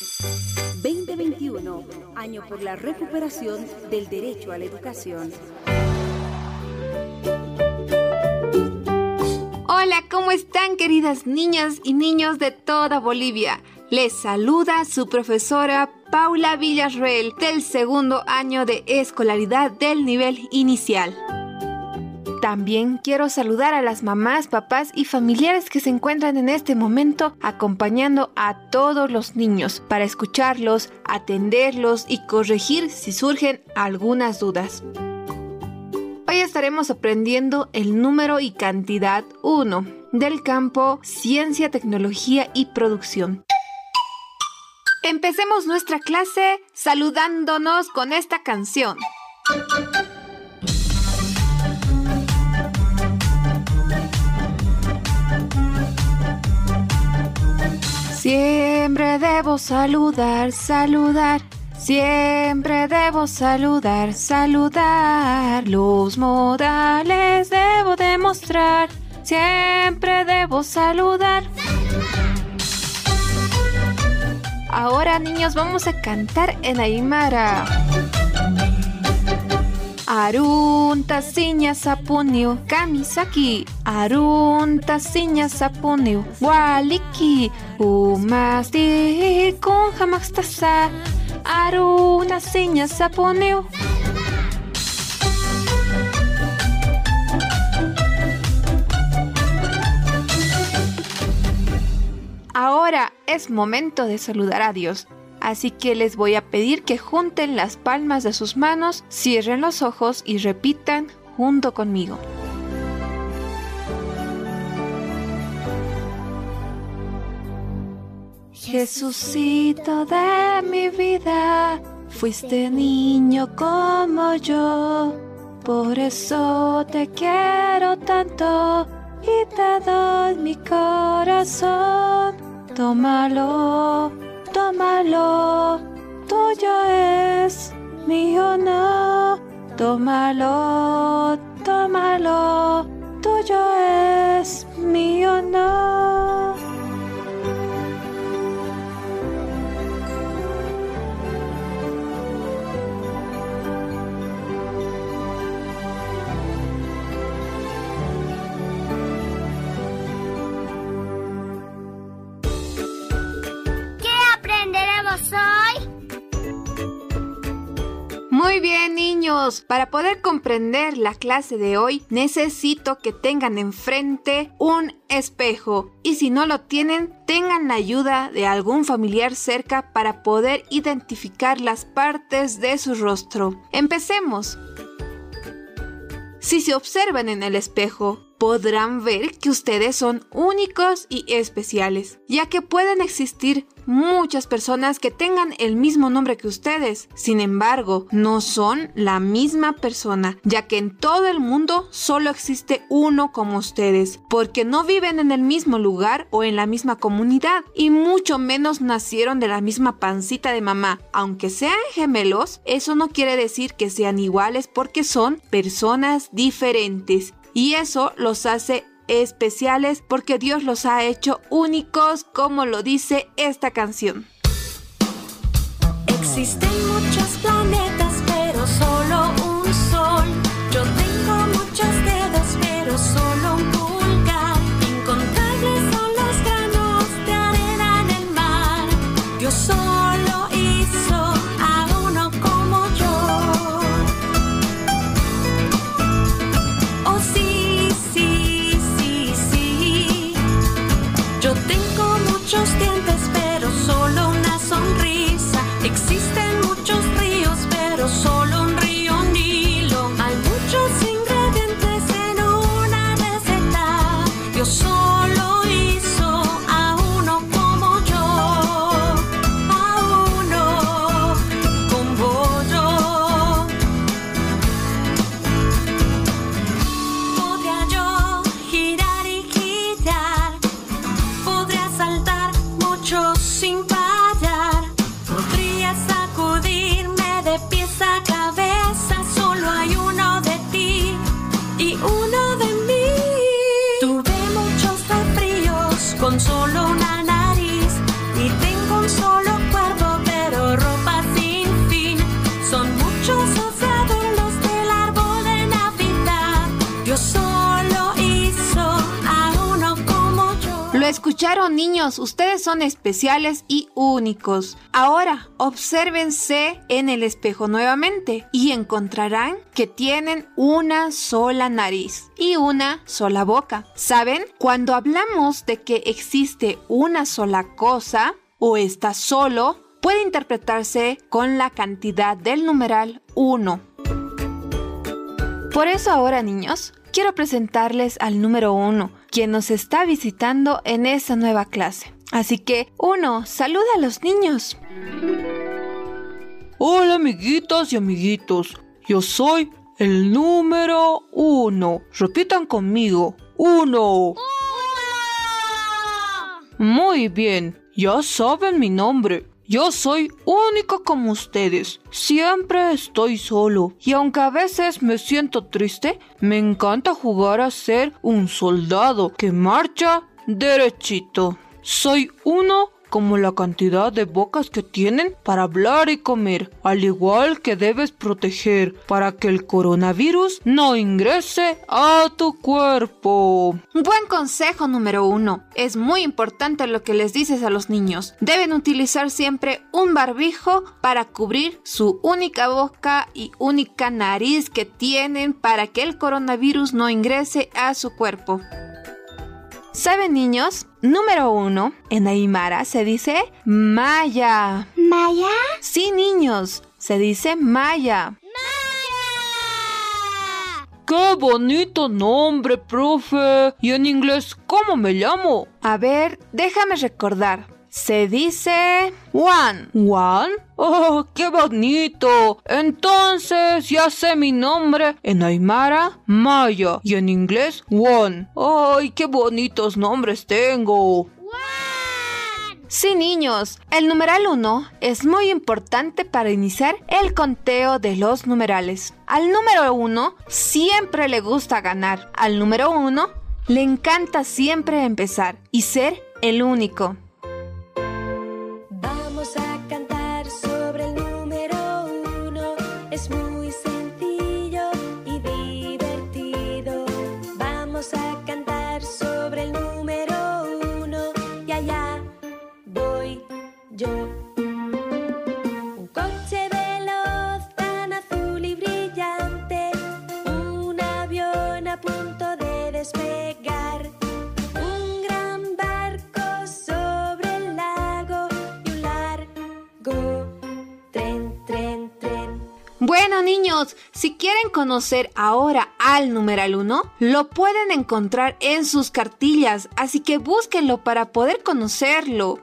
2021, año por la recuperación del derecho a la educación. Hola, ¿cómo están queridas niñas y niños de toda Bolivia? Les saluda su profesora Paula Villarreal del segundo año de escolaridad del nivel inicial. También quiero saludar a las mamás, papás y familiares que se encuentran en este momento acompañando a todos los niños para escucharlos, atenderlos y corregir si surgen algunas dudas. Hoy estaremos aprendiendo el número y cantidad 1 del campo Ciencia, Tecnología y Producción. Empecemos nuestra clase saludándonos con esta canción. Siempre debo saludar, saludar. Siempre debo saludar, saludar. Los modales debo demostrar. Siempre debo saludar. Ahora niños vamos a cantar en Aymara. Arun tasinya sapuniu kamisaki. Arun tasinya sapuniu waliki. Umasti kun hamakstasa Arun tasinya sapuniu Ahora es momento de saludar a Dios. Así que les voy a pedir que junten las palmas de sus manos, cierren los ojos y repitan junto conmigo. Jesucito de mi vida, fuiste niño como yo, por eso te quiero tanto y te doy mi corazón. Tómalo tómalo, tuyo es, mío no, tómalo, tómalo, tuyo es, mío no. Niños, para poder comprender la clase de hoy necesito que tengan enfrente un espejo y si no lo tienen tengan la ayuda de algún familiar cerca para poder identificar las partes de su rostro. Empecemos. Si se observan en el espejo, podrán ver que ustedes son únicos y especiales, ya que pueden existir muchas personas que tengan el mismo nombre que ustedes. Sin embargo, no son la misma persona, ya que en todo el mundo solo existe uno como ustedes, porque no viven en el mismo lugar o en la misma comunidad, y mucho menos nacieron de la misma pancita de mamá. Aunque sean gemelos, eso no quiere decir que sean iguales porque son personas diferentes y eso los hace especiales porque Dios los ha hecho únicos como lo dice esta canción. Existen muchos planetas, escucharon niños, ustedes son especiales y únicos. Ahora, obsérvense en el espejo nuevamente y encontrarán que tienen una sola nariz y una sola boca. ¿Saben? Cuando hablamos de que existe una sola cosa o está solo, puede interpretarse con la cantidad del numeral 1. Por eso ahora niños, quiero presentarles al número 1, quien nos está visitando en esa nueva clase. Así que, uno, saluda a los niños. Hola amiguitas y amiguitos, yo soy el número uno. Repitan conmigo. Uno. Muy bien, ya saben mi nombre. Yo soy único como ustedes. Siempre estoy solo. Y aunque a veces me siento triste, me encanta jugar a ser un soldado que marcha derechito. Soy uno como la cantidad de bocas que tienen para hablar y comer, al igual que debes proteger para que el coronavirus no ingrese a tu cuerpo. Buen consejo número uno. Es muy importante lo que les dices a los niños. Deben utilizar siempre un barbijo para cubrir su única boca y única nariz que tienen para que el coronavirus no ingrese a su cuerpo. ¿Saben niños? Número uno, en Aymara se dice Maya. ¿Maya? Sí, niños, se dice Maya. ¡Qué bonito nombre, profe! ¿Y en inglés cómo me llamo? A ver, déjame recordar. Se dice Juan. ¿Juan? ¡Oh, qué bonito! Entonces ya sé mi nombre. En Aymara, Maya. Y en inglés, Juan. ¡Ay, qué bonitos nombres tengo! Sí, niños, el numeral 1 es muy importante para iniciar el conteo de los numerales. Al número 1 siempre le gusta ganar. Al número 1 le encanta siempre empezar y ser el único. Uno. Niños, si quieren conocer ahora al numeral 1, lo pueden encontrar en sus cartillas, así que búsquenlo para poder conocerlo.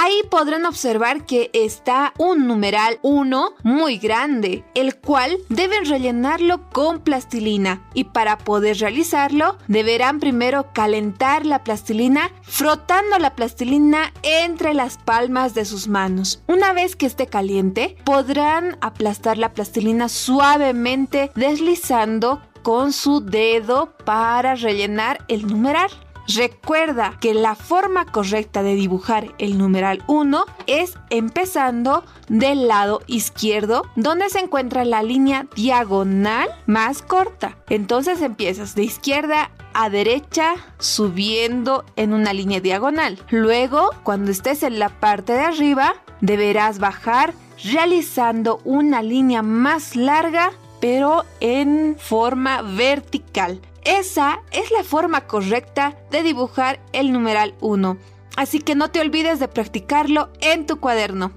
Ahí podrán observar que está un numeral 1 muy grande, el cual deben rellenarlo con plastilina y para poder realizarlo deberán primero calentar la plastilina frotando la plastilina entre las palmas de sus manos. Una vez que esté caliente podrán aplastar la plastilina suavemente deslizando con su dedo para rellenar el numeral. Recuerda que la forma correcta de dibujar el numeral 1 es empezando del lado izquierdo donde se encuentra la línea diagonal más corta. Entonces empiezas de izquierda a derecha subiendo en una línea diagonal. Luego, cuando estés en la parte de arriba, deberás bajar realizando una línea más larga pero en forma vertical. Esa es la forma correcta de dibujar el numeral 1. Así que no te olvides de practicarlo en tu cuaderno.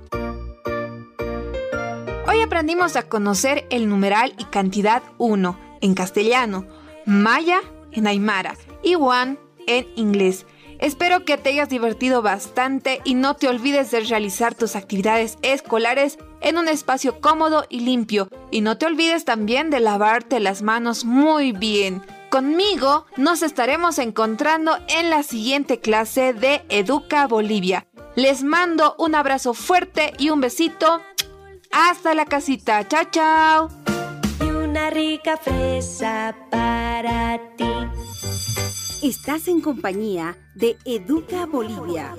Hoy aprendimos a conocer el numeral y cantidad 1 en castellano, maya en aymara y one en inglés. Espero que te hayas divertido bastante y no te olvides de realizar tus actividades escolares en un espacio cómodo y limpio. Y no te olvides también de lavarte las manos muy bien. Conmigo nos estaremos encontrando en la siguiente clase de Educa Bolivia. Les mando un abrazo fuerte y un besito. Hasta la casita. Chao, chao. Y una rica fresa para ti. Estás en compañía de Educa Bolivia.